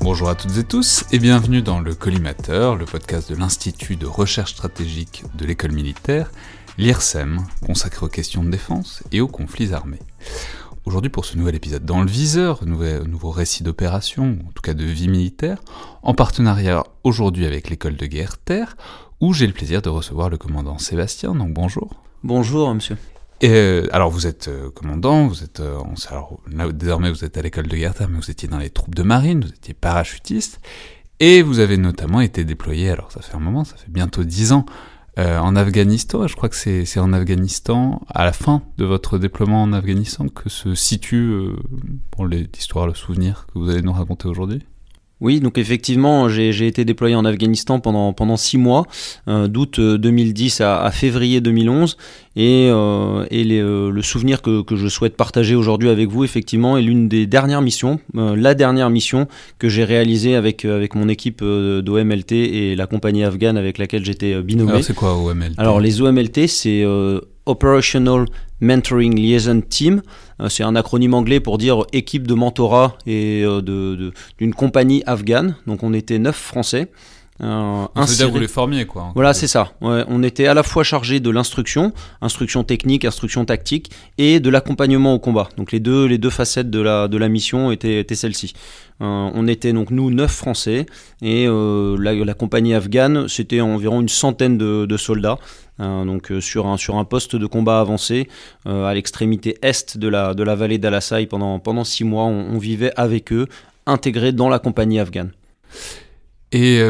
Bonjour à toutes et tous et bienvenue dans le Collimateur, le podcast de l'Institut de recherche stratégique de l'école militaire, l'IRSEM, consacré aux questions de défense et aux conflits armés aujourd'hui pour ce nouvel épisode dans le viseur, nouveau, nouveau récit d'opération, en tout cas de vie militaire, en partenariat aujourd'hui avec l'école de guerre Terre, où j'ai le plaisir de recevoir le commandant Sébastien. Donc bonjour. Bonjour monsieur. Et euh, alors vous êtes euh, commandant, vous êtes euh, alors, désormais vous êtes à l'école de guerre mais vous étiez dans les troupes de marine, vous étiez parachutiste, et vous avez notamment été déployé. Alors ça fait un moment, ça fait bientôt dix ans euh, en Afghanistan. Je crois que c'est en Afghanistan, à la fin de votre déploiement en Afghanistan, que se situe euh, l'histoire, le souvenir que vous allez nous raconter aujourd'hui? Oui, donc effectivement, j'ai été déployé en Afghanistan pendant, pendant six mois, euh, d'août 2010 à, à, février 2011. Et, euh, et les, euh, le souvenir que, que, je souhaite partager aujourd'hui avec vous, effectivement, est l'une des dernières missions, euh, la dernière mission que j'ai réalisée avec, avec mon équipe d'OMLT et la compagnie afghane avec laquelle j'étais binômé. Alors, c'est quoi OMLT Alors, les OMLT, c'est Operational Mentoring Liaison Team. C'est un acronyme anglais pour dire équipe de mentorat et d'une de, compagnie afghane. Donc on était neuf Français. Euh, dire vous les formiez quoi. Voilà, c'est ça. on était à la fois chargé de l'instruction, instruction technique, instruction tactique, et de l'accompagnement au combat. Donc les deux, les deux facettes de la, de la mission étaient, étaient celles-ci. Euh, on était donc nous neuf Français et euh, la, compagnie afghane c'était environ une centaine de, soldats. Donc sur un, sur un poste de combat avancé à l'extrémité est de la, de la vallée d'Al-Assai pendant, pendant six mois, on, on, vivait avec eux, intégrés dans la compagnie afghane. Et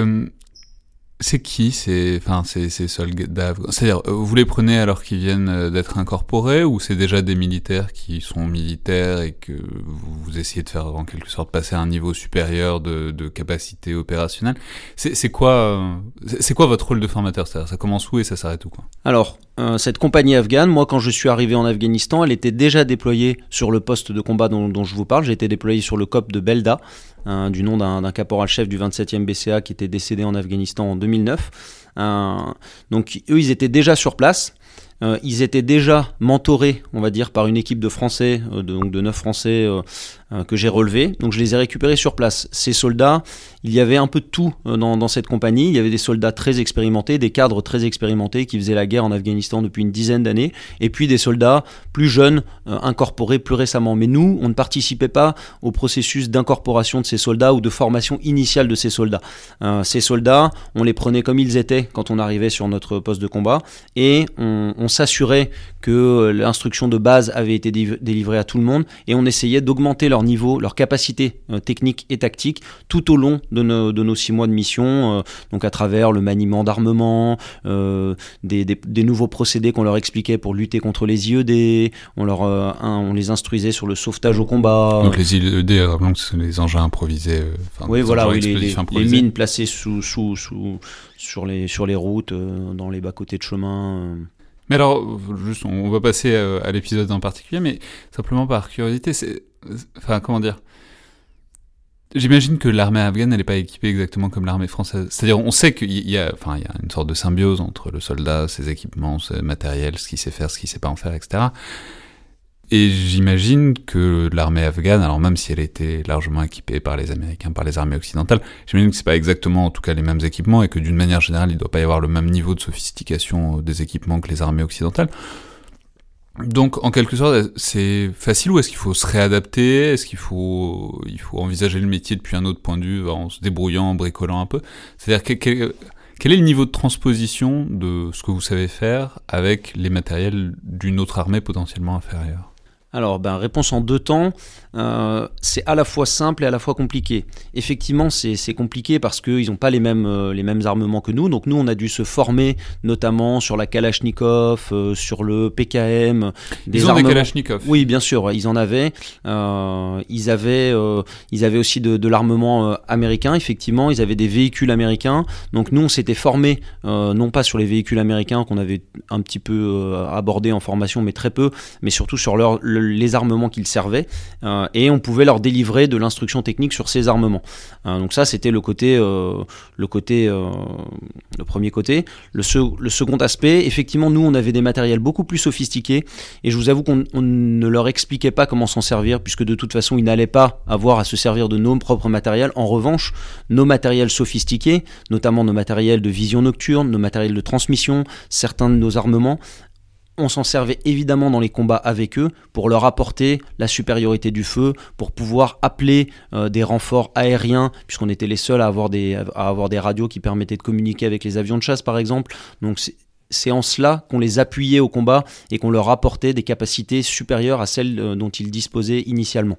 c'est qui ces, enfin, ces, ces soldats C'est-à-dire, euh, vous les prenez alors qu'ils viennent euh, d'être incorporés ou c'est déjà des militaires qui sont militaires et que vous, essayez de faire en quelque sorte passer à un niveau supérieur de, de capacité opérationnelle? C'est quoi, euh, c'est quoi votre rôle de formateur? C'est-à-dire, ça commence où et ça s'arrête où quoi? Alors, cette compagnie afghane, moi quand je suis arrivé en Afghanistan, elle était déjà déployée sur le poste de combat dont, je vous parle. J'ai été déployé sur le COP de Belda. Hein, du nom d'un caporal-chef du 27e BCA qui était décédé en Afghanistan en 2009. Euh, donc eux, ils étaient déjà sur place. Euh, ils étaient déjà mentorés, on va dire, par une équipe de Français, euh, donc de 9 Français que j'ai relevés. Donc je les ai récupérés sur place. Ces soldats, il y avait un peu de tout euh, dans, cette compagnie. Il y avait des soldats très expérimentés, des cadres très expérimentés qui faisaient la guerre en Afghanistan depuis une dizaine d'années, et puis des soldats plus jeunes, euh, incorporés plus récemment. Mais nous, on ne participait pas au processus d'incorporation de ces soldats ou de formation initiale de ces soldats. Euh, ces soldats, on les prenait comme ils étaient quand on arrivait sur notre poste de combat, et on, on s'assurait que l'instruction de base avait été délivrée à tout le monde, et on essayait d'augmenter leur niveau, leur capacité technique et tactique tout au long de nos, de nos six mois de mission, euh, donc à travers le maniement d'armement, euh, des, des, nouveaux procédés qu'on leur expliquait pour lutter contre les IED, on, leur, euh, on les instruisait sur le sauvetage au combat. Donc les IED, sont les engins improvisés. oui, voilà, oui, les, les, mines placées sous, sous, sous, sur, les, sur les routes, dans les bas-côtés de chemin. Mais alors, juste, on va passer à l'épisode en particulier, mais simplement par curiosité, c'est, enfin, comment dire, J'imagine que l'armée afghane, n'est pas équipée exactement comme l'armée française. C'est-à-dire, on sait qu'il y a, enfin, il y a une sorte de symbiose entre le soldat, ses équipements, ses matériels, ce qu'il sait faire, ce qu'il sait pas en faire, etc. Et j'imagine que l'armée afghane, alors même si elle était largement équipée par les Américains, par les armées occidentales, j'imagine que c'est pas exactement, en tout cas, les mêmes équipements et que d'une manière générale, il doit pas y avoir le même niveau de sophistication des équipements que les armées occidentales. Donc, en quelque sorte, c'est facile ou est-ce qu'il faut se réadapter? Est-ce qu'il faut, il faut envisager le métier depuis un autre point de vue, en se débrouillant, en bricolant un peu? C'est-à-dire, quel, quel est le niveau de transposition de ce que vous savez faire avec les matériels d'une autre armée potentiellement inférieure? Alors, ben, réponse en deux temps. Euh, c'est à la fois simple et à la fois compliqué. Effectivement, c'est compliqué parce qu'ils n'ont pas les mêmes, euh, les mêmes armements que nous. Donc nous, on a dû se former notamment sur la Kalachnikov, euh, sur le PKM. Des ils ont des Kalachnikov Oui, bien sûr, ils en avaient. ils, avaient ils avaient aussi de, de l'armement américain, effectivement. Ils avaient des véhicules américains. Donc nous, on s'était formé non pas sur les véhicules américains qu'on avait un petit peu abordé en formation, mais très peu, mais surtout sur leur, les armements qu'ils servaient. Euh, et on pouvait leur délivrer de l'instruction technique sur ces armements. Euh, donc ça, c'était le côté, euh, le premier côté. Le, le, second aspect, effectivement, nous, on avait des matériels beaucoup plus sophistiqués, et je vous avoue qu'on ne leur expliquait pas comment s'en servir, puisque de toute façon, ils n'allaient pas avoir à se servir de nos propres matériels. En revanche, nos matériels sophistiqués, notamment nos matériels de vision nocturne, nos matériels de transmission, certains de nos armements, on s'en servait évidemment dans les combats avec eux pour leur apporter la supériorité du feu, pour pouvoir appeler euh, des renforts aériens, puisqu'on était les seuls à avoir, des, radios qui permettaient de communiquer avec les avions de chasse par exemple. Donc c'est en cela qu'on les appuyait au combat et qu'on leur apportait des capacités supérieures à celles euh, dont ils disposaient initialement.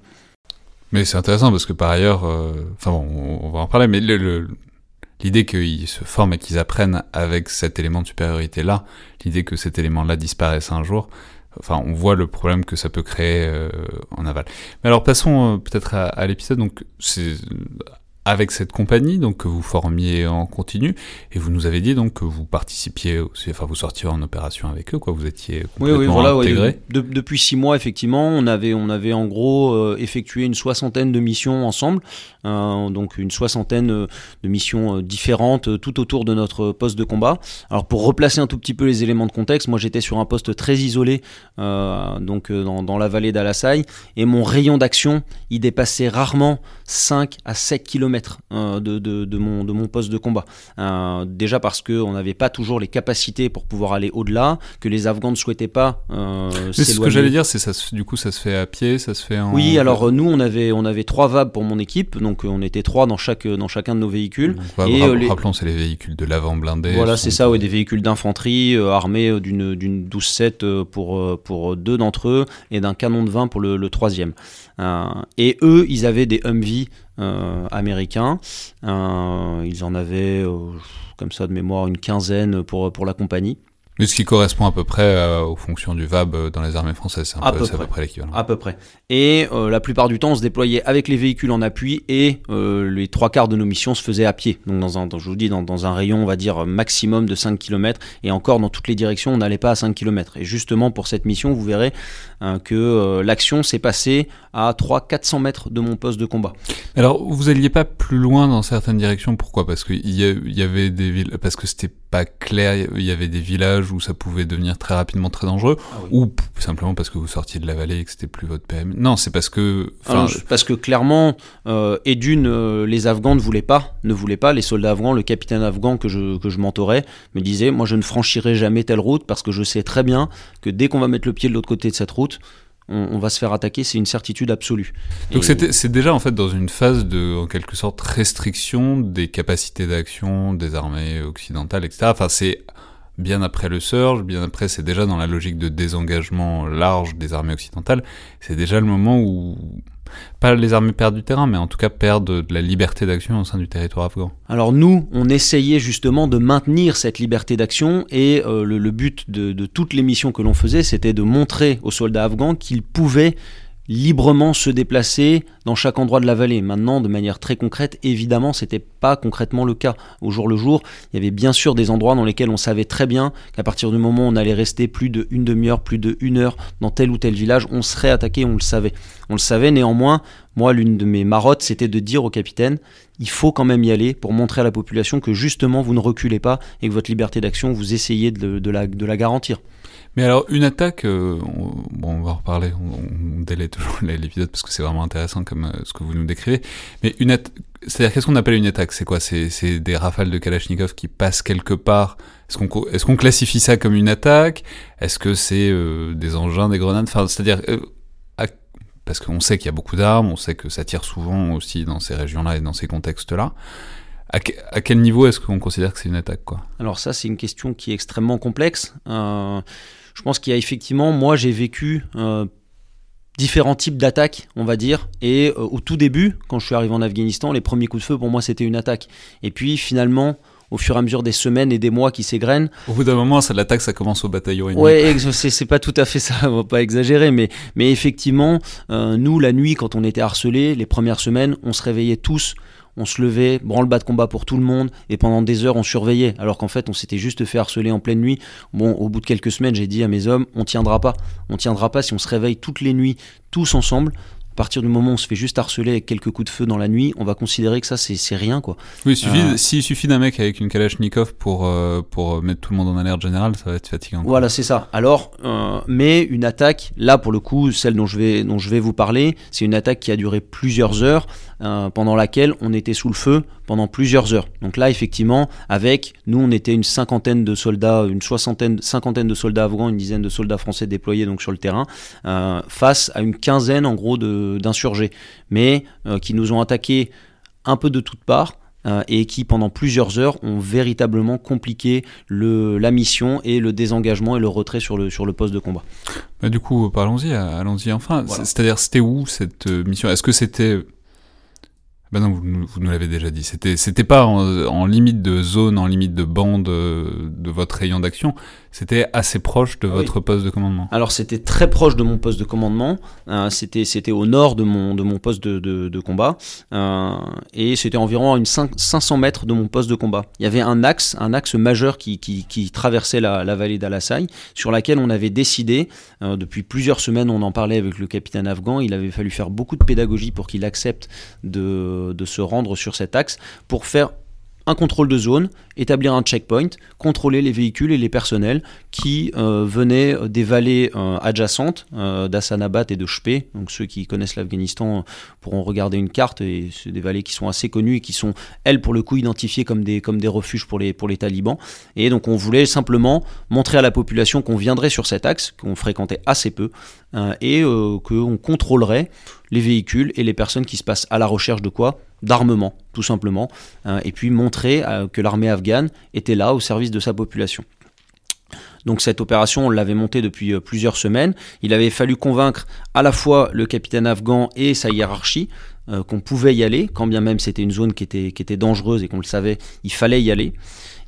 Mais c'est intéressant parce que par ailleurs, euh, enfin bon, on va en parler, mais le l'idée qu'ils se forment et qu'ils apprennent avec cet élément de supériorité-là, l'idée que cet élément-là disparaisse un jour, enfin, on voit le problème que ça peut créer euh, en aval. Mais alors, passons euh, peut-être à, à l'épisode. Donc, c'est avec cette compagnie, donc que vous formiez en continu, et vous nous avez dit donc que vous participiez, aussi, enfin vous sortiez en opération avec eux, quoi, vous étiez complètement oui, oui, voilà, intégré. depuis six mois, effectivement, on avait, on avait en gros euh, effectué une soixantaine de missions ensemble, donc une soixantaine euh, de missions différentes tout autour de notre poste de combat. Alors pour replacer un tout petit peu les éléments de contexte, moi j'étais sur un poste très isolé, donc dans, dans, la vallée d'Alassaï, et mon rayon d'action, il dépassait rarement 5 à 7 km euh, de, de, mon, de mon poste de combat. Euh, déjà parce qu'on n'avait pas toujours les capacités pour pouvoir aller au-delà, que les Afghans ne souhaitaient pas euh, Ce que j'allais dire, c'est ça, du coup ça se fait à pied, ça se fait en... Oui, alors nous on avait, on avait trois VAB pour mon équipe, donc on était trois dans, chaque, dans chacun de nos véhicules. et, rappelons, c'est les véhicules de l'avant blindé. Voilà, c'est ça, ouais, des véhicules d'infanterie armés d'une 12-7 pour, pour deux d'entre eux et d'un canon de 20 pour le, le troisième. et eux, ils avaient des Humvee euh, américains. Euh, ils en avaient, euh, comme ça de mémoire, une quinzaine pour, pour la compagnie. Mais ce qui correspond à peu près euh, aux fonctions du VAB euh, dans les armées françaises, c'est à, peu près l'équivalent. À peu près. Et euh, la plupart du temps, on se déployait avec les véhicules en appui et les trois quarts de nos missions se faisaient à pied. Donc, dans un, je vous dis, dans, dans, un rayon, on va dire, maximum de 5 km. Et encore, dans toutes les directions, on n'allait pas à 5 km. Et justement, pour cette mission, vous verrez hein, que l'action s'est passée à 300-400 mètres de mon poste de combat. Alors, vous alliez pas plus loin dans certaines directions Pourquoi? Parce qu'il y, y, avait des villes. Parce que c'était pas clair, il y avait des villages où ça pouvait devenir très rapidement très dangereux, ah ou simplement parce que vous sortiez de la vallée et que c'était plus votre PM. Non, c'est parce que... parce que clairement, euh, et d'une, euh, les Afghans ne voulaient pas, ne voulaient pas, les soldats afghans, le capitaine afghan que je, que je mentorais, me disait, moi je ne franchirai jamais telle route parce que je sais très bien que dès qu'on va mettre le pied de l'autre côté de cette route, on, va se faire attaquer, c'est une certitude absolue. Donc c'est déjà en fait dans une phase de, en quelque sorte, restriction des capacités d'action des armées occidentales, etc. Enfin, c'est bien après le surge, bien après c'est déjà dans la logique de désengagement large des armées occidentales, c'est déjà le moment où pas les armées perdent du terrain, mais en tout cas perdent de la liberté d'action au sein du territoire afghan. Alors nous, on essayait justement de maintenir cette liberté d'action et euh, le, but de, de toutes les missions que l'on faisait, c'était de montrer aux soldats afghans qu'ils pouvaient librement se déplacer dans chaque endroit de la vallée. Maintenant, de manière très concrète, évidemment, c'était pas concrètement le cas. Au jour le jour, il y avait bien sûr des endroits dans lesquels on savait très bien qu'à partir du moment où on allait rester plus de une demi-heure, plus de une heure dans tel ou tel village, on serait attaqué, on le savait. On le savait néanmoins. Moi, l'une de mes marottes, c'était de dire au capitaine, il faut quand même y aller pour montrer à la population que justement vous ne reculez pas et que votre liberté d'action, vous essayez de, la, de la garantir. Mais alors, une attaque, euh, bon, on va reparler. On, on délaie toujours l'épisode parce que c'est vraiment intéressant comme euh, ce que vous nous décrivez. Mais une c'est-à-dire qu'est-ce qu'on appelle une attaque? C'est quoi? C'est des rafales de Kalachnikov qui passent quelque part. Est-ce qu'on est classifie ça comme une attaque? Est-ce que c'est euh, des engins, des grenades? Enfin, c'est-à-dire parce qu'on sait qu'il y a beaucoup d'armes, on sait que ça tire souvent aussi dans ces régions-là et dans ces contextes-là. À, quel niveau est-ce qu'on considère que c'est une attaque quoi? Alors ça, c'est une question qui est extrêmement complexe. Je pense qu'il y a effectivement, moi j'ai vécu euh, différents types d'attaques, on va dire. Et euh, au tout début, quand je suis arrivé en Afghanistan, les premiers coups de feu pour moi c'était une attaque. Et puis finalement, au fur et à mesure des semaines et des mois qui s'égrènent. Au bout d'un moment, ça l'attaque, ça commence au bataillon ennemi. Ouais, c'est pas tout à fait ça, on va pas exagérer, mais, mais effectivement, nous, la nuit, quand on était harcelés, les premières semaines, on se réveillait tous on se levait, branle-bas de combat pour tout le monde, et pendant des heures on surveillait, alors qu'en fait on s'était juste fait harceler en pleine nuit. Bon, au bout de quelques semaines, j'ai dit à mes hommes, on tiendra pas, on tiendra pas si on se réveille toutes les nuits, tous ensemble, à partir du moment où on se fait juste harceler avec quelques coups de feu dans la nuit, on va considérer que ça c'est rien quoi. Oui, s'il suffit, euh, suffit d'un mec avec une Kalachnikov pour, euh, pour mettre tout le monde en alerte générale, ça va être fatigant. Voilà, c'est ça. Alors, euh, mais une attaque, là pour le coup, celle dont je vais, dont je vais vous parler, c'est une attaque qui a duré plusieurs heures, pendant laquelle on était sous le feu pendant plusieurs heures. Donc là, effectivement, avec nous, on était une cinquantaine de soldats, une soixantaine, cinquantaine de soldats afghans, une dizaine de soldats français déployés donc sur le terrain, face à une quinzaine en gros de d'insurgés, mais euh, qui nous ont attaqués un peu de toutes parts. Euh, et qui pendant plusieurs heures ont véritablement compliqué le, la mission et le désengagement et le retrait sur le, sur le poste de combat. Bah, du coup, parlons-y, allons-y enfin. C'est-à-dire, c'était où cette euh, mission? Est-ce que c'était ben non, vous, nous l'avez déjà dit. C'était, c'était pas en, limite de zone, en limite de bande de votre rayon d'action. C'était assez proche de votre poste de commandement. Alors c'était très proche de mon poste de commandement. Euh, c'était c'était au nord de mon de mon poste de, de, combat euh, et c'était environ à une 500 mètres de mon poste de combat. Il y avait un axe un axe majeur qui, qui, qui traversait la, la vallée d'Alassai sur laquelle on avait décidé euh, depuis plusieurs semaines. On en parlait avec le capitaine afghan. Il avait fallu faire beaucoup de pédagogie pour qu'il accepte de, de se rendre sur cet axe pour faire un contrôle de zone, établir un checkpoint, contrôler les véhicules et les personnels qui euh, venaient des vallées euh, adjacentes euh, d'Assanabad et de Shpe. Donc ceux qui connaissent l'Afghanistan pourront regarder une carte et c'est des vallées qui sont assez connues et qui sont elles pour le coup identifiées comme des comme des refuges pour les pour les talibans. Et donc on voulait simplement montrer à la population qu'on viendrait sur cet axe qu'on fréquentait assez peu et qu'on contrôlerait les véhicules et les personnes qui se passent à la recherche de quoi d'armement, tout simplement, hein, et puis montrer euh, que l'armée afghane était là au service de sa population. Donc cette opération, on l'avait montée depuis euh, plusieurs semaines. Il avait fallu convaincre à la fois le capitaine afghan et sa hiérarchie euh, qu'on pouvait y aller, quand bien même c'était une zone qui était, qui était dangereuse et qu'on le savait, il fallait y aller.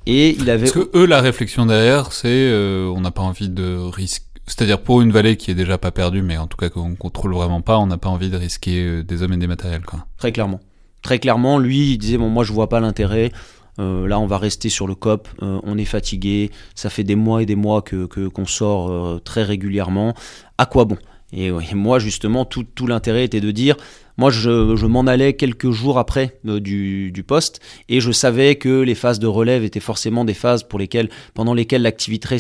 Et il avait... Parce que eux, la réflexion derrière, c'est on n'a pas envie de risquer c'est-à-dire pour une vallée qui est déjà pas perdue, mais en tout cas qu'on contrôle vraiment pas, on n'a pas envie de risquer des hommes et des matériels. Très clairement très clairement, lui, il disait bon, moi je vois pas l'intérêt. Euh, là, on va rester sur le COP. Euh, on est fatigué. Ça fait des mois et des mois que qu'on sort euh, très régulièrement. À quoi bon? Et, moi, justement, tout l'intérêt était de dire moi, je, m'en allais quelques jours après euh, du, poste et je savais que les phases de relève étaient forcément des phases pour lesquelles, pendant lesquelles l'activité,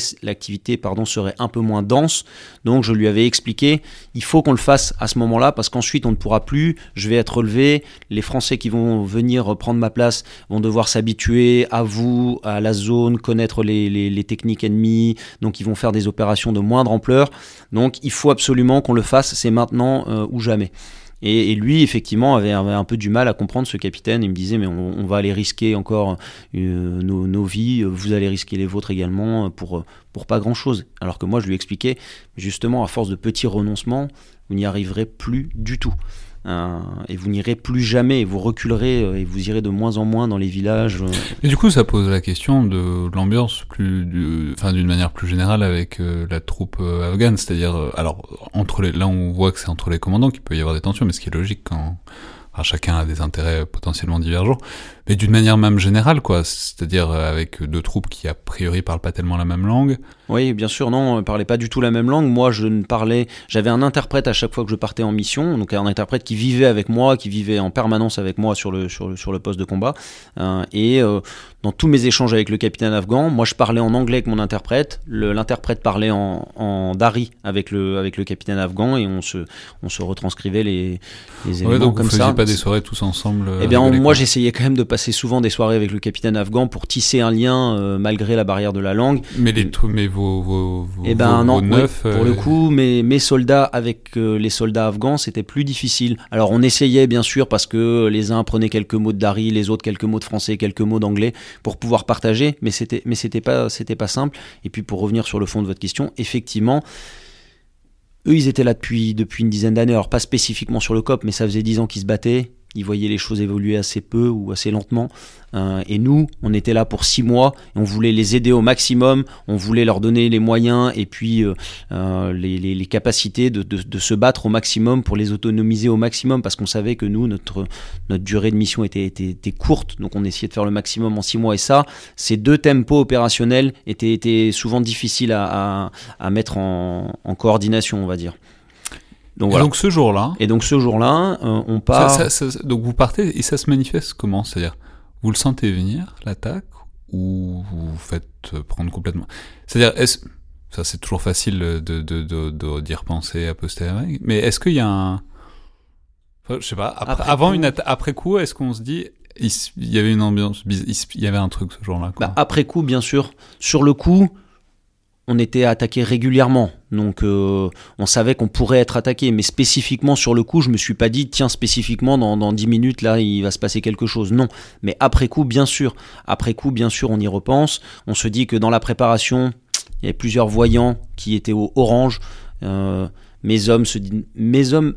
serait un peu moins dense. Donc, je lui avais expliqué, il faut qu'on le fasse à ce moment-là parce qu'ensuite, on ne pourra plus. Je vais être relevé. Les Français qui vont venir prendre ma place vont devoir s'habituer à vous, à la zone, connaître les, techniques ennemies. Donc, ils vont faire des opérations de moindre ampleur. Donc, il faut absolument qu'on le fasse. C'est maintenant euh, ou jamais. Et, lui, effectivement, avait, un peu du mal à comprendre ce capitaine. Il me disait, mais on, va aller risquer encore euh, nos, vies, vous allez risquer les vôtres également pour, pour pas grand-chose. Alors que moi, je lui expliquais, justement, à force de petits renoncements, vous n'y arriverez plus du tout. Euh, et vous n'irez plus jamais, vous reculerez, euh, et vous irez de moins en moins dans les villages. Euh. Et du coup, ça pose la question de l'ambiance plus, d'une manière plus générale avec la troupe afghane, c'est-à-dire, alors entre les, là on voit que c'est entre les commandants qu'il peut y avoir des tensions, mais ce qui est logique quand chacun a des intérêts potentiellement divergents, mais d'une manière même générale, quoi. C'est-à-dire euh, avec deux troupes qui a priori parlent pas tellement la même langue. Oui, bien sûr, non, on parlait pas du tout la même langue. Moi, je ne parlais, j'avais un interprète à chaque fois que je partais en mission, donc un interprète qui vivait avec moi, qui vivait en permanence avec moi sur le sur le, sur le poste de combat. Euh, et euh, dans tous mes échanges avec le capitaine afghan, moi, je parlais en anglais avec mon interprète, l'interprète parlait en, en dari avec le avec le capitaine afghan, et on se on se retranscrivait les les éléments donc comme vous ça. pas des soirées tous ensemble. Eh bien, moi, j'essayais quand même de passer souvent des soirées avec le capitaine afghan pour tisser un lien malgré la barrière de la langue. Mais les mais vos, vos, eh ben vos, non, neuf, pour le coup, mes, mes soldats avec euh, les soldats afghans, c'était plus difficile. Alors on essayait bien sûr parce que les uns prenaient quelques mots de Dari, les autres quelques mots de français, quelques mots d'anglais pour pouvoir partager, mais c'était mais c'était pas c'était pas simple. Et puis pour revenir sur le fond de votre question, effectivement. Eux, ils étaient là depuis, depuis une dizaine d'années. Alors, pas spécifiquement sur le COP, mais ça faisait dix ans qu'ils se battaient ils voyaient les choses évoluer assez peu ou assez lentement. Euh, et nous, on était là pour six mois, on voulait les aider au maximum, on voulait leur donner les moyens et puis euh, euh, les, capacités de, se battre au maximum pour les autonomiser au maximum, parce qu'on savait que nous, notre, durée de mission était, courte, donc on essayait de faire le maximum en six mois. Et ça, ces deux tempos opérationnels étaient, souvent difficiles à, mettre en coordination, on va dire. Donc, voilà. donc ce jour-là. Et donc ce jour-là, euh, on part. Ça, ça, ça, donc vous partez et ça se manifeste comment? C'est-à-dire, vous le sentez venir, l'attaque, ou vous vous faites prendre complètement? C'est-à-dire, est-ce. Ça, c'est toujours facile de, de, de, de, d'y repenser à posteriori. Mais est-ce qu'il y a un. Enfin, je sais pas. Après, après avant coup, une atta- après coup, est-ce qu'on se dit. Il, y avait une ambiance. Il y avait un truc ce jour-là. Bah, après coup, bien sûr. Sur le coup on était attaqué régulièrement, donc euh, on savait qu'on pourrait être attaqué, mais spécifiquement sur le coup, je me suis pas dit, tiens, spécifiquement dans, dans 10 minutes, là, il va se passer quelque chose. Non, mais après coup, bien sûr, après coup, bien sûr, on y repense. On se dit que dans la préparation, il y avait plusieurs voyants qui étaient au orange. Euh, mes hommes,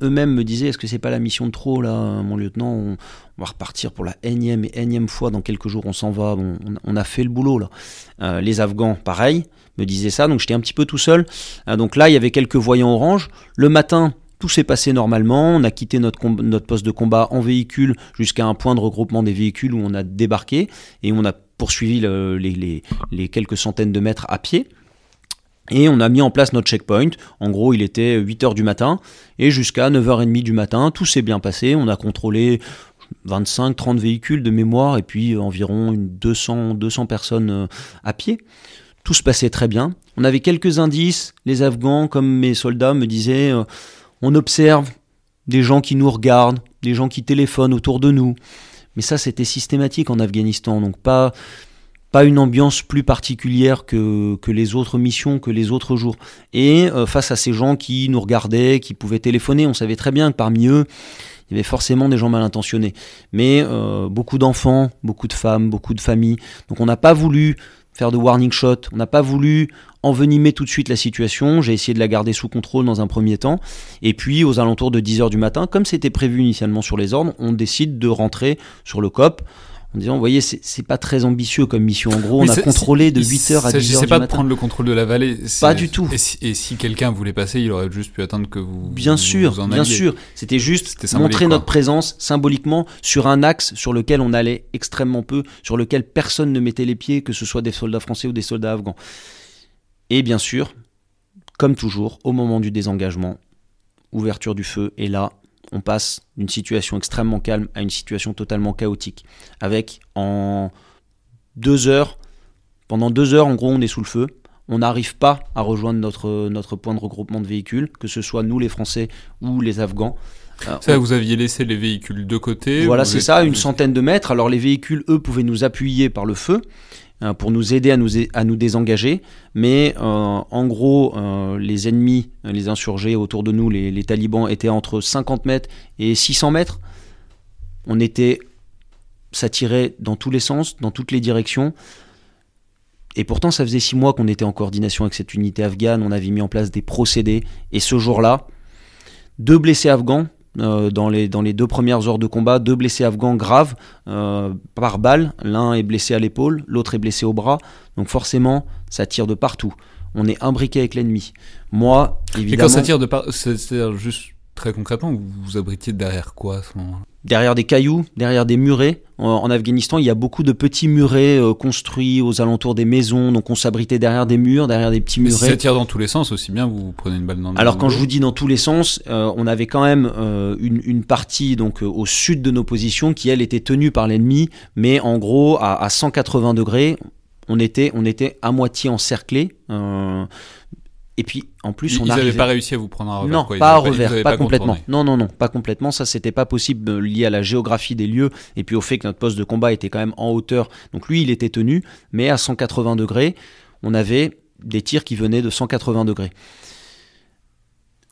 eux-mêmes me disaient, est-ce que c'est pas la mission de trop là, mon lieutenant? On, va repartir pour la énième et énième fois. Dans quelques jours, on s'en va. On, a fait le boulot là. Euh, les Afghans, pareil me disait ça, donc j'étais un petit peu tout seul. Donc là, il y avait quelques voyants orange. Le matin, tout s'est passé normalement. On a quitté notre, notre poste de combat en véhicule jusqu'à un point de regroupement des véhicules où on a débarqué et on a poursuivi le, les, les, les, quelques centaines de mètres à pied. Et on a mis en place notre checkpoint. En gros, il était 8h du matin et jusqu'à 9h30 du matin, tout s'est bien passé. On a contrôlé 25-30 véhicules de mémoire et puis environ 200, 200 personnes à pied tout se passait très bien. On avait quelques indices, les Afghans, comme mes soldats, me disaient, euh, on observe des gens qui nous regardent, des gens qui téléphonent autour de nous. Mais ça, c'était systématique en Afghanistan, donc pas, pas une ambiance plus particulière que, que les autres missions, que les autres jours. Et euh, face à ces gens qui nous regardaient, qui pouvaient téléphoner, on savait très bien que parmi eux, il y avait forcément des gens mal intentionnés. Mais euh, beaucoup d'enfants, beaucoup de femmes, beaucoup de familles. Donc on n'a pas voulu faire de warning shot. On n'a pas voulu envenimer tout de suite la situation. J'ai essayé de la garder sous contrôle dans un premier temps. Et puis, aux alentours de 10h du matin, comme c'était prévu initialement sur les ordres, on décide de rentrer sur le COP en disant, vous voyez, c'est pas très ambitieux comme mission. En gros, on a contrôlé de 8h à 10h du pas matin. de prendre le contrôle de la vallée. Pas du tout. Et si, et si quelqu'un voulait passer, il aurait juste pu attendre que vous. Bien vous, sûr, vous en bien sûr. C'était juste C'était montrer notre présence symboliquement sur un axe sur lequel on allait extrêmement peu, sur lequel personne ne mettait les pieds, que ce soit des soldats français ou des soldats afghans. Et bien sûr, comme toujours, au moment du désengagement, ouverture du feu, et là, on passe d'une situation extrêmement calme à une situation totalement chaotique. Avec en deux heures, pendant deux heures, en gros, on est sous le feu. On n'arrive pas à rejoindre notre, notre point de regroupement de véhicules, que ce soit nous les Français ou les Afghans. Euh, Ça, on- vous aviez laissé les véhicules de côté. voilà, c'est êtes- ça, une centaine de mètres. Alors les véhicules, eux, pouvaient nous appuyer par le feu pour nous aider à nous, à nous désengager. Mais euh, en gros, euh, les ennemis, euh, les insurgés autour de nous, les, les talibans, étaient entre 50 mètres et 600 mètres. On était, ça tirait dans tous les sens, dans toutes les directions. Et pourtant, ça faisait six mois qu'on était en coordination avec cette unité afghane. On avait mis en place des procédés. Et ce jour-là, deux blessés afghans euh, dans, les, dans les deux premières heures de combat, deux blessés afghans graves euh, par balle. L'un est blessé à l'épaule, l'autre est blessé au bras. Donc forcément, ça tire de partout. On est imbriqué avec l'ennemi. Moi, Et évidemment, quand ça tire de part, c'est- c'est-à-dire juste très concrètement, vous vous abritiez derrière quoi à ce moment-là? Derrière des cailloux, derrière des murets. En, Afghanistan, il y a beaucoup de petits murets euh, construits aux alentours des maisons, donc on s'abritait derrière des murs, derrière des petits murets. Si ça tire dans tous les sens, aussi bien vous prenez une balle dans le Alors quand je vous dis dans tous les sens, euh, on avait quand même euh, une, partie donc au sud de nos positions qui elle était tenue par l'ennemi, mais en gros à, à 180 degrés, on était, on était à moitié encerclé. Et puis, en plus, on n'avaient pas réussi à vous prendre un revers. Non, pas à revers, pas, complètement. Non, non, non, pas complètement. Ça, c'était pas possible euh, lié à la géographie des lieux et puis au fait que notre poste de combat était quand même en hauteur. Donc lui, il était tenu, mais à 180 degrés, on avait des tirs qui venaient de 180 degrés.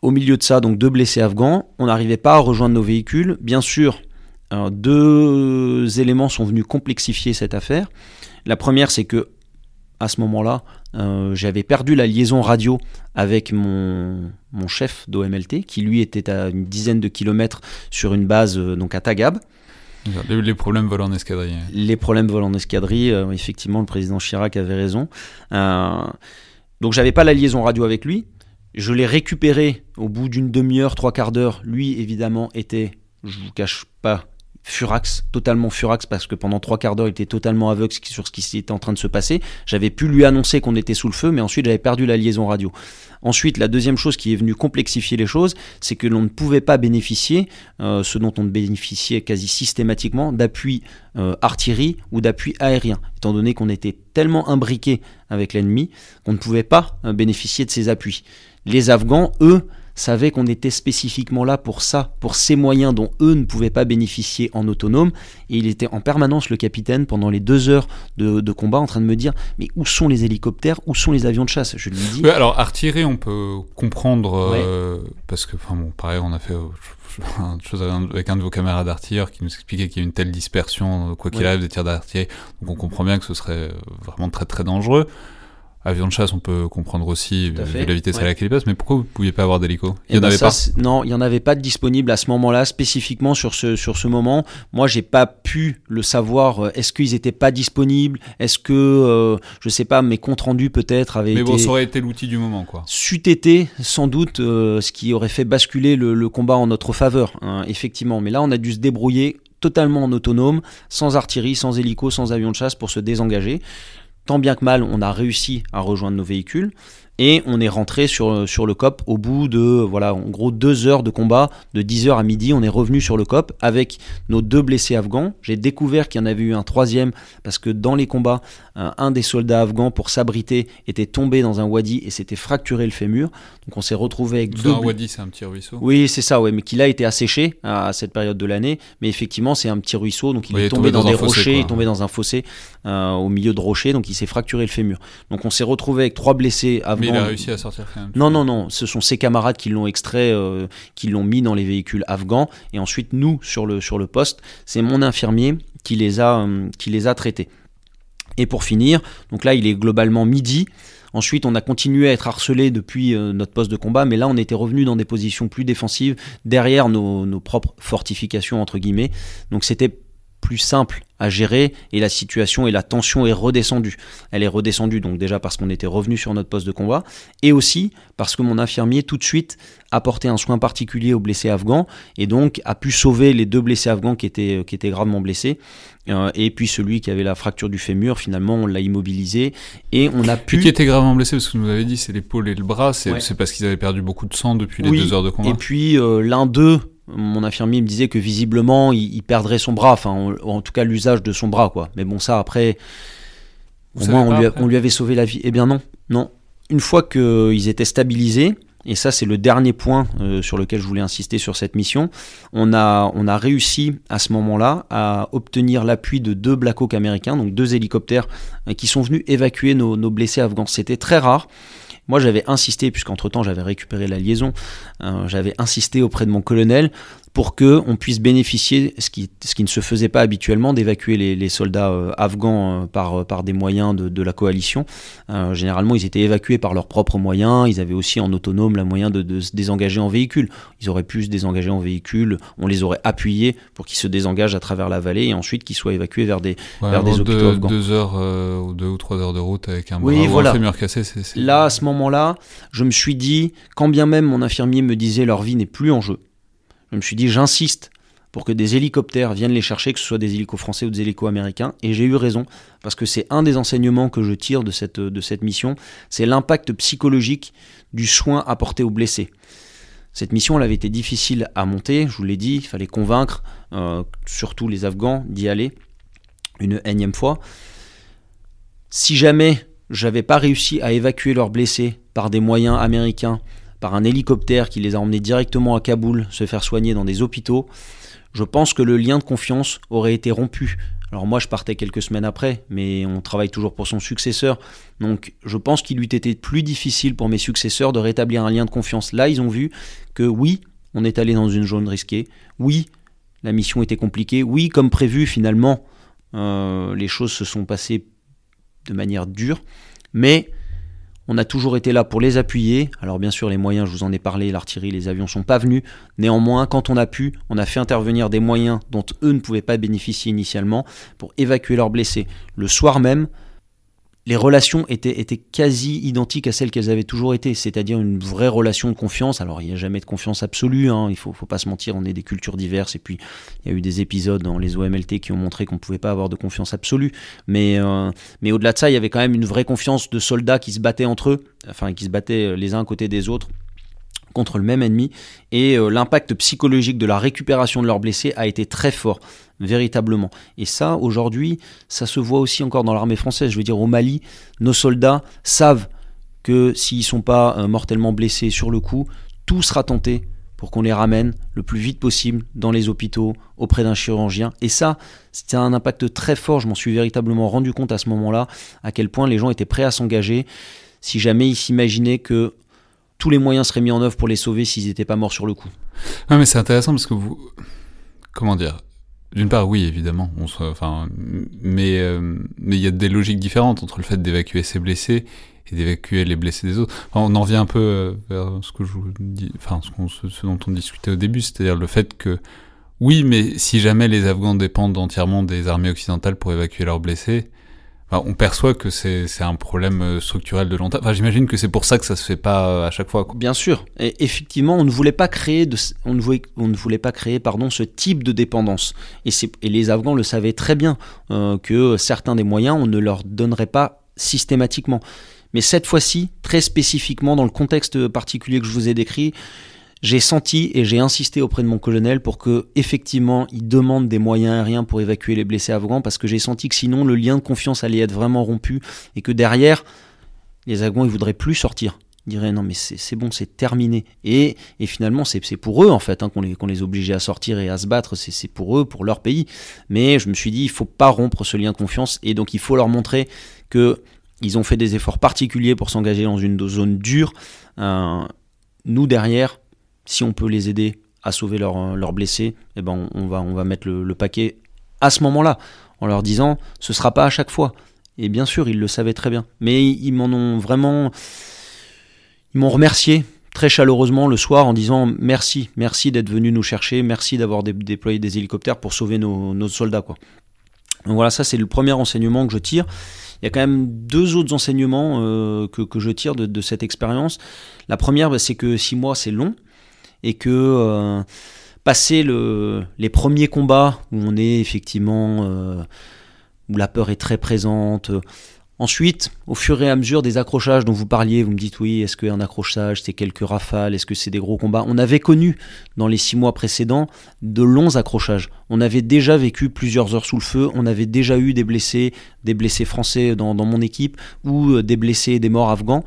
Au milieu de ça, donc deux blessés afghans. On n'arrivait pas à rejoindre nos véhicules. Bien sûr, deux éléments sont venus complexifier cette affaire. La première, c'est que à ce moment-là, euh, j'avais perdu la liaison radio avec mon, mon chef d'OMLT, qui lui était à une dizaine de kilomètres sur une base euh, donc à Tagab. Les, problèmes volent en escadrille. Les problèmes volent en escadrille, euh, effectivement, le président Chirac avait raison. donc j'avais pas la liaison radio avec lui. Je l'ai récupéré au bout d'une demi-heure, trois quarts d'heure. Lui, évidemment, était, je vous cache pas, furax, totalement furax, parce que pendant trois quarts d'heure, il était totalement aveugle sur ce qui était en train de se passer. J'avais pu lui annoncer qu'on était sous le feu, mais ensuite j'avais perdu la liaison radio. Ensuite, la deuxième chose qui est venue complexifier les choses, c'est que l'on ne pouvait pas bénéficier, euh, ce dont on bénéficiait quasi systématiquement, d'appui euh, artillerie ou d'appui aérien, étant donné qu'on était tellement imbriqué avec l'ennemi qu'on ne pouvait pas euh, bénéficier de ces appuis. Les Afghans, eux, savaient qu'on était spécifiquement là pour ça, pour ces moyens dont eux ne pouvaient pas bénéficier en autonome. Et il était en permanence le capitaine pendant les deux heures de, combat en train de me dire mais où sont les hélicoptères, où sont les avions de chasse Je lui dis. alors artillerie, on peut comprendre euh, parce que enfin bon, pareil, on a fait euh, chose avec un de vos camarades d'artilleurs qui nous expliquait qu'il y a une telle dispersion, quoi qu'il arrive, des tirs d'artillerie. Donc on comprend bien que ce serait vraiment très très dangereux. Avion de chasse, on peut comprendre aussi, vu la vitesse à laquelle il passe, mais pourquoi vous ne pouviez pas avoir d'hélico Il n'y en eh ben avait pas Non, il n'y en avait pas de disponible à ce moment-là, spécifiquement sur ce, sur ce moment. Moi, j'ai pas pu le savoir. Euh, est-ce qu'ils n'étaient pas disponibles? Est-ce que, euh, je sais pas, mes comptes rendus peut-être avaient mais été... Mais bon, ça aurait été l'outil du moment, quoi. C'eût été, sans doute, euh, ce qui aurait fait basculer le, combat en notre faveur, hein, effectivement. Mais là, on a dû se débrouiller totalement en autonome, sans artillerie, sans hélico, sans avion de chasse pour se désengager tant bien que mal, on a réussi à rejoindre nos véhicules. Et on est rentré sur, sur le COP au bout de, voilà, en gros deux heures de combat, de 10h à midi, on est revenu sur le COP avec nos deux blessés afghans. J'ai découvert qu'il y en avait eu un troisième parce que dans les combats, un des soldats afghans, pour s'abriter, était tombé dans un wadi et s'était fracturé le fémur. Donc on s'est retrouvé avec deux. Un wadi, c'est un petit ruisseau. Oui, c'est ça, ouais, mais qui là était asséché à, cette période de l'année. Mais effectivement, c'est un petit ruisseau, donc il est, tombé, dans, des rochers, il est tombé dans un fossé euh, au milieu de rochers, donc il s'est fracturé le fémur. Donc on s'est retrouvé avec trois blessés afghans il a réussi à sortir quand même. Non, non, non. Ce sont ses camarades qui l'ont extrait, euh, qui l'ont mis dans les véhicules afghans. Et ensuite, nous, sur le, sur le poste, c'est mon infirmier qui les a, euh, qui les a traités. Et pour finir, donc là, il est globalement midi. Ensuite, on a continué à être harcelé depuis euh, notre poste de combat, mais là, on était revenu dans des positions plus défensives, derrière nos, nos propres fortifications, entre guillemets. Donc c'était plus simple à gérer et la situation et la tension est redescendue. Elle est redescendue donc déjà parce qu'on était revenu sur notre poste de combat et aussi parce que mon infirmier tout de suite a porté un soin particulier aux blessés afghans et donc a pu sauver les deux blessés afghans qui étaient, qui étaient gravement blessés euh, et puis celui qui avait la fracture du fémur finalement on l'a immobilisé et on a pu... Et qui était gravement blessé parce que vous nous avez dit c'est l'épaule et le bras c'est parce qu'ils avaient perdu beaucoup de sang depuis les deux heures de combat. Et puis euh, l'un d'eux mon infirmier me disait que visiblement il, perdrait son bras, enfin en, tout cas l'usage de son bras quoi. Mais bon ça après, au moins on lui, avait sauvé la vie. Eh bien non, non. Une fois qu'ils étaient stabilisés, et ça c'est le dernier point euh, sur lequel je voulais insister sur cette mission, on a, on a réussi à ce moment-là à obtenir l'appui de deux Black Hawk américains, donc deux hélicoptères euh, qui sont venus évacuer nos, nos blessés afghans. C'était très rare. Moi, j'avais insisté, puisqu'entre-temps, j'avais récupéré la liaison, euh, j'avais insisté auprès de mon colonel pour que on puisse bénéficier, ce qui, ce qui ne se faisait pas habituellement, d'évacuer les, soldats euh, afghans euh, par, par des moyens de, la coalition. généralement, ils étaient évacués par leurs propres moyens. Ils avaient aussi en autonome la moyen de, se désengager en véhicule. Ils auraient pu se désengager en véhicule. On les aurait appuyés pour qu'ils se désengagent à travers la vallée et ensuite qu'ils soient évacués vers des, vers des hôpitaux deux, afghans. Deux heures ou deux ou trois heures de route avec un bras oui, voilà. un cassé. Là, à ce moment moment-là, je me suis dit, quand bien même mon infirmier me disait leur vie n'est plus en jeu, je me suis dit, j'insiste pour que des hélicoptères viennent les chercher, que ce soit des hélicos français ou des hélicos américains. Et j'ai eu raison, parce que c'est un des enseignements que je tire de cette, mission, c'est l'impact psychologique du soin apporté aux blessés. Cette mission, elle avait été difficile à monter, je vous l'ai dit, il fallait convaincre euh, surtout les Afghans d'y aller une énième fois. Si jamais j'avais pas réussi à évacuer leurs blessés par des moyens américains, un hélicoptère qui les a emmenés directement à Kaboul se faire soigner dans des hôpitaux, je pense que le lien de confiance aurait été rompu. Alors moi je partais quelques semaines après, mais on travaille toujours pour son successeur, donc je pense qu'il eût été plus difficile pour mes successeurs de rétablir un lien de confiance. Là ils ont vu que oui, on est allé dans une zone risquée, oui, la mission était compliquée, oui, comme prévu finalement, euh, les choses se sont passées de manière dure, mais on a toujours été là pour les appuyer. Alors bien sûr, les moyens, je vous en ai parlé, l'artillerie, les avions sont pas venus. Néanmoins, quand on a pu, on a fait intervenir des moyens dont eux ne pouvaient pas bénéficier initialement pour évacuer leurs blessés. Le soir même, les relations étaient, étaient quasi identiques à celles qu'elles avaient toujours été, c'est-à-dire une vraie relation de confiance. Alors il n'y a jamais de confiance absolue, hein, il ne faut, pas se mentir, on est des cultures diverses, et puis il y a eu des épisodes dans les OMLT qui ont montré qu'on ne pouvait pas avoir de confiance absolue, mais, euh, mais au-delà de ça, il y avait quand même une vraie confiance de soldats qui se battaient entre eux, enfin qui se battaient les uns à côté des autres contre le même ennemi, et euh, l'impact psychologique de la récupération de leurs blessés a été très fort véritablement. Et ça, aujourd'hui, ça se voit aussi encore dans l'armée française. Je veux dire, au Mali, nos soldats savent que s'ils ne sont pas euh, mortellement blessés sur le coup, tout sera tenté pour qu'on les ramène le plus vite possible dans les hôpitaux auprès d'un chirurgien. Et ça, c'était un impact très fort. Je m'en suis véritablement rendu compte à ce moment-là, à quel point les gens étaient prêts à s'engager. Si jamais ils s'imaginaient que tous les moyens seraient mis en œuvre pour les sauver s'ils n'étaient pas morts sur le coup. Mais c'est intéressant parce que vous. Comment dire d'une part, oui, évidemment, on enfin, mais euh, mais il y a des logiques différentes entre le fait d'évacuer ses blessés et d'évacuer les blessés des autres. on en vient un peu euh, vers ce que je vous dis, enfin, ce, ce dont on discutait au début, c'est-à-dire le fait que oui, mais si jamais les Afghans dépendent entièrement des armées occidentales pour évacuer leurs blessés, on perçoit que c'est un problème euh, structurel de long terme. Enfin, j'imagine que c'est pour ça que ça se fait pas euh, à chaque fois. Bien sûr. Et effectivement, on ne voulait pas créer, de, on ne voulait, on ne voulait pas créer pardon, ce type de dépendance. Et, et les Afghans le savaient très bien, euh, que certains des moyens, on ne leur donnerait pas systématiquement. Mais cette fois-ci, très spécifiquement, dans le contexte particulier que je vous ai décrit, j'ai senti et j'ai insisté auprès de mon colonel pour que effectivement il demande des moyens aériens pour évacuer les blessés afghans parce que j'ai senti que sinon le lien de confiance allait être vraiment rompu et que derrière les afghans ils voudraient plus sortir. Ils diraient non mais c'est bon c'est terminé. Et, et finalement c'est pour eux en fait hein, qu'on les, qu'on les obligeait à sortir et à se battre. C'est pour eux pour leur pays. Mais je me suis dit il faut pas rompre ce lien de confiance. Et donc il faut leur montrer que ils ont fait des efforts particuliers pour s'engager dans une zone dure. Euh, nous derrière si on peut les aider à sauver leurs leur blessés, eh ben on, va, on va mettre le, paquet à ce moment-là, en leur disant ce sera pas à chaque fois. Et bien sûr, ils le savaient très bien. Mais ils m'en ont vraiment. Ils m'ont remercié très chaleureusement le soir en disant merci, merci d'être venu nous chercher, merci d'avoir déployé des hélicoptères pour sauver nos, soldats. Quoi. Donc voilà, ça c'est le premier enseignement que je tire. Il y a quand même deux autres enseignements euh, que, que, je tire de, de cette expérience. La première, bah, c'est que six mois c'est long et que euh, passer le, les premiers combats où on est effectivement euh, où la peur est très présente. Ensuite, au fur et à mesure des accrochages dont vous parliez, vous me dites oui, est-ce qu'un accrochage c'est quelques rafales, est-ce que c'est des gros combats? On avait connu dans les six mois précédents de longs accrochages. On avait déjà vécu plusieurs heures sous le feu, on avait déjà eu des blessés, des blessés français dans, mon équipe ou euh, des blessés des morts afghans.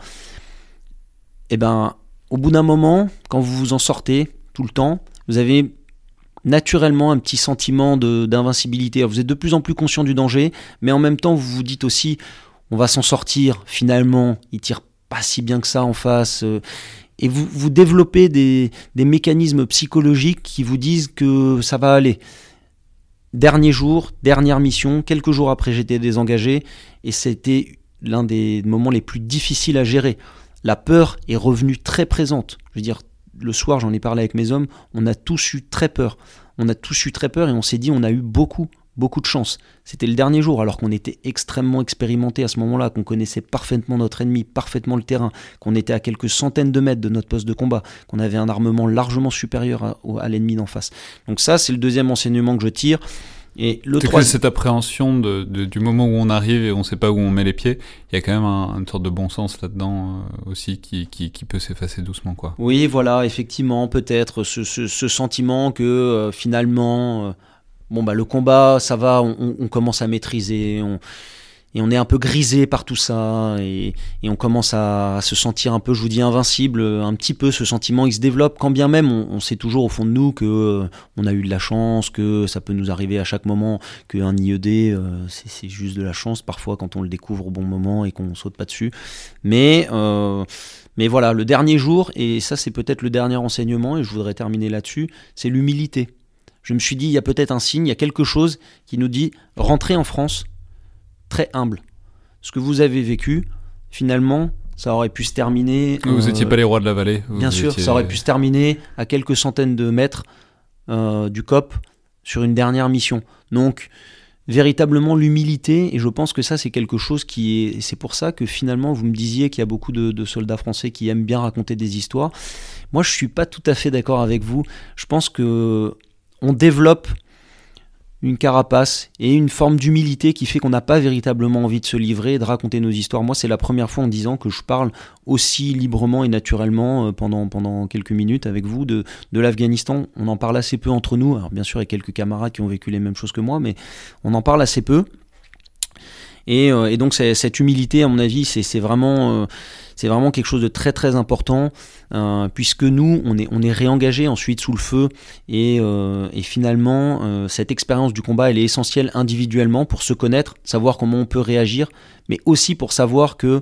Eh ben, au bout d'un moment, quand vous vous en sortez tout le temps, vous avez naturellement un petit sentiment d'invincibilité. Vous êtes de plus en plus conscient du danger, mais en même temps, vous vous dites aussi, on va s'en sortir, finalement, il tire pas si bien que ça en face. Euh, et vous, développez des, des mécanismes psychologiques qui vous disent que ça va aller. Dernier jour, dernière mission, quelques jours après j'étais désengagé, et c'était l'un des moments les plus difficiles à gérer la peur est revenue très présente. Je veux dire, le soir, j'en ai parlé avec mes hommes, on a tous eu très peur. On a tous eu très peur et on s'est dit, on a eu beaucoup, beaucoup de chance. C'était le dernier jour, alors qu'on était extrêmement expérimenté à ce moment-là, qu'on connaissait parfaitement notre ennemi, parfaitement le terrain, qu'on était à quelques centaines de mètres de notre poste de combat, qu'on avait un armement largement supérieur à, à l'ennemi d'en face. Donc ça, c'est le deuxième enseignement que je tire. Et le troisième... cette appréhension de, du moment où on arrive et on ne sait pas où on met les pieds, il y a quand même un, une sorte de bon sens là-dedans euh, aussi qui, qui, qui peut s'effacer doucement. Quoi. Oui, voilà, effectivement, peut-être ce, ce, ce, sentiment que euh, finalement, euh, bon, bah, le combat, ça va, on, on commence à maîtriser. On, et on est un peu grisé par tout ça et, on commence à, se sentir un peu, je vous dis, invincible, un petit peu ce sentiment il se développe quand bien même on, sait toujours au fond de nous que euh, on a eu de la chance, que ça peut nous arriver à chaque moment, qu'un IED euh, c'est juste de la chance parfois quand on le découvre au bon moment et qu'on saute pas dessus. Mais euh, mais voilà, le dernier jour, et ça c'est peut-être le dernier enseignement, et je voudrais terminer là-dessus, c'est l'humilité. Je me suis dit, il y a peut-être un signe, il y a quelque chose qui nous dit, rentrez en France, très humble. Ce que vous avez vécu, finalement, ça aurait pu se terminer. Vous n'étiez euh, pas les rois de la vallée. bien sûr, ça aurait pu se terminer à quelques centaines de mètres euh, du COP sur une dernière mission. Donc, véritablement l'humilité, et je pense que ça c'est quelque chose qui est... C'est pour ça que finalement vous me disiez qu'il y a beaucoup de, de, soldats français qui aiment bien raconter des histoires. Moi je suis pas tout à fait d'accord avec vous. Je pense que on développe une carapace et une forme d'humilité qui fait qu'on n'a pas véritablement envie de se livrer et de raconter nos histoires. Moi, c'est la première fois en disant que je parle aussi librement et naturellement euh, pendant, quelques minutes avec vous de, de l'Afghanistan. On en parle assez peu entre nous. Alors, bien sûr, il y a quelques camarades qui ont vécu les mêmes choses que moi, mais on en parle assez peu. Et, euh, et donc, cette humilité, à mon avis, c'est vraiment. Euh, vraiment quelque chose de très très important euh, puisque nous on est, on est réengagé ensuite sous le feu et, finalement cette expérience du combat elle est essentielle individuellement pour se connaître, savoir comment on peut réagir, mais aussi pour savoir que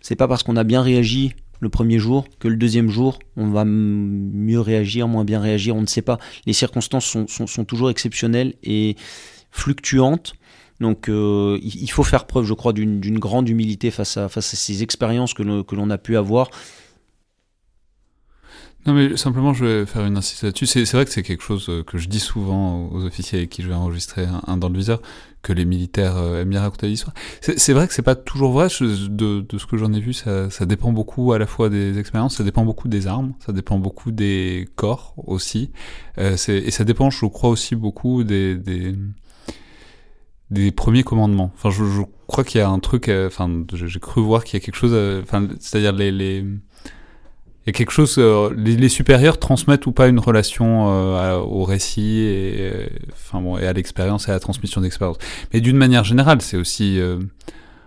c'est pas parce qu'on a bien réagi le premier jour que le deuxième jour on va mieux réagir, moins bien réagir, on ne sait pas. Les circonstances sont, sont toujours exceptionnelles et fluctuantes. Donc euh, il faut faire preuve, je crois, d'une grande humilité face à, ces expériences que l'on a pu avoir. Non, mais simplement, je vais faire une insistance là-dessus. C'est vrai que c'est quelque chose euh, que je dis souvent aux officiers avec qui je vais enregistrer un, dans le viseur, que les militaires euh, aiment bien raconter l'histoire. C'est vrai que c'est pas toujours vrai. De, ce que j'en ai vu, ça, dépend beaucoup à la fois des expériences, ça dépend beaucoup des armes, ça dépend beaucoup des corps aussi. Et ça dépend, je crois, aussi beaucoup des des premiers commandements. Enfin, je, je crois qu'il y a un truc. Euh, enfin, j'ai cru voir qu'il y a quelque chose. Euh, enfin, c'est-à-dire les, les, il y a quelque chose. Euh, les, supérieurs transmettent ou pas une relation au récit et, enfin bon, et à l'expérience et à la transmission d'expérience. Mais d'une manière générale, c'est aussi.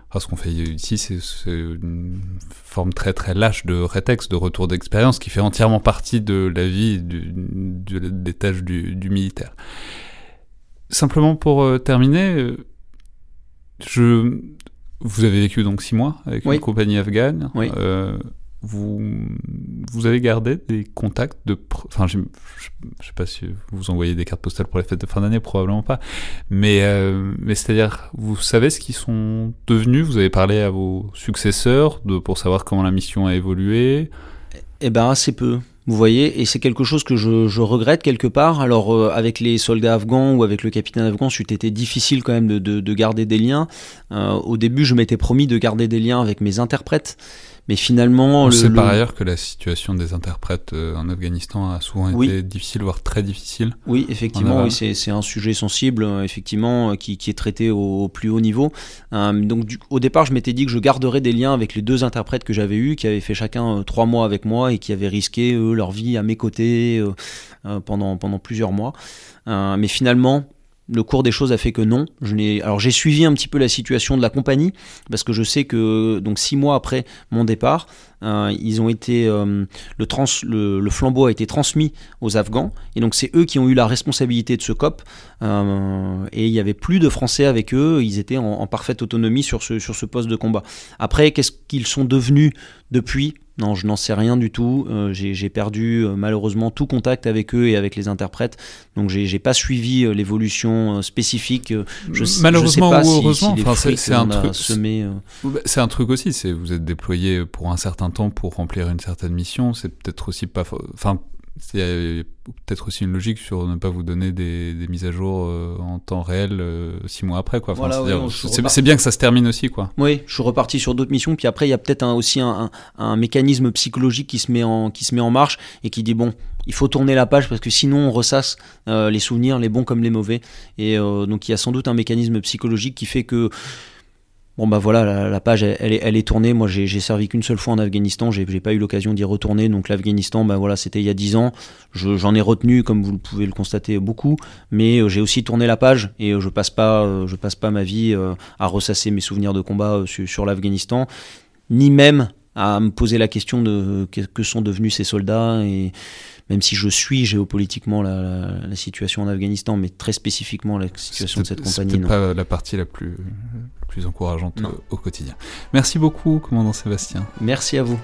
Enfin, ce qu'on fait ici, c'est une forme très très lâche de rétexte, de retour d'expérience qui fait entièrement partie de la vie du, des tâches du, du militaire simplement pour euh, terminer, euh, je, vous avez vécu donc six mois avec une compagnie afghane. Euh, vous, vous avez gardé des contacts de. Enfin, je, ne sais pas si vous envoyez des cartes postales pour les fêtes de fin d'année, probablement pas. Mais, mais c'est-à-dire, vous savez ce qu'ils sont devenus? Vous avez parlé à vos successeurs de, pour savoir comment la mission a évolué? Eh ben, assez peu. Vous voyez, et c'est quelque chose que je, regrette quelque part. Alors euh, avec les soldats afghans ou avec le capitaine afghan, été difficile quand même de, garder des liens. Euh, au début, je m'étais promis de garder des liens avec mes interprètes. Mais finalement, on sait par ailleurs que la situation des interprètes euh, en Afghanistan a souvent été difficile, voire très difficile. Oui, effectivement, oui, c'est un sujet sensible, euh, effectivement, euh, qui, qui, est traité au, plus haut niveau. donc, du, au départ, je m'étais dit que je garderais des liens avec les deux interprètes que j'avais eus, qui avaient fait chacun trois mois avec moi et qui avaient risqué eux, leur vie à mes côtés pendant pendant plusieurs mois. mais finalement, le cours des choses a fait que non. Alors j'ai suivi un petit peu la situation de la compagnie parce que je sais que donc six mois après mon départ, euh, ils ont été euh, le, flambeau a été transmis aux Afghans et donc c'est eux qui ont eu la responsabilité de ce COP euh, et il y avait plus de Français avec eux. Ils étaient en, en parfaite autonomie sur ce sur ce poste de combat. Après, qu'est-ce qu'ils sont devenus depuis? Non, je n'en sais rien du tout. Euh, j'ai perdu euh, malheureusement tout contact avec eux et avec les interprètes. Donc j'ai pas suivi euh, l'évolution spécifique. Je, malheureusement sais pas ou heureusement, c'est un truc. C'est un truc aussi. vous êtes déployé pour un certain temps pour remplir une certaine mission. C'est peut-être aussi pas. Enfin, il y a peut-être aussi une logique sur ne pas vous donner des, mises à jour euh, en temps réel euh, six mois après. Quoi. c'est bien que ça se termine aussi. Quoi. Oui, je suis reparti sur d'autres missions. Puis après, il y a peut-être aussi un, mécanisme psychologique qui se, met en, qui se met en marche et qui dit bon, il faut tourner la page parce que sinon on ressasse euh, les souvenirs, les bons comme les mauvais. Et donc il y a sans doute un mécanisme psychologique qui fait que Bon bah voilà, la, page elle, est, elle, est, tournée. Moi j'ai servi qu'une seule fois en Afghanistan, j'ai pas eu l'occasion d'y retourner. Donc l'Afghanistan, bah voilà, c'était il y a 10 ans. J'en ai retenu, comme vous pouvez le constater, beaucoup. Mais euh, j'ai aussi tourné la page et euh, je passe pas, euh, je passe pas ma vie à ressasser mes souvenirs de combat sur, sur l'Afghanistan, ni même à me poser la question de que sont devenus ces soldats et même si je suis géopolitiquement la, situation en Afghanistan, mais très spécifiquement la situation de cette compagnie. C'est pas la partie la plus, plus encourageante au, au quotidien. Merci beaucoup, commandant Sébastien. Merci à vous.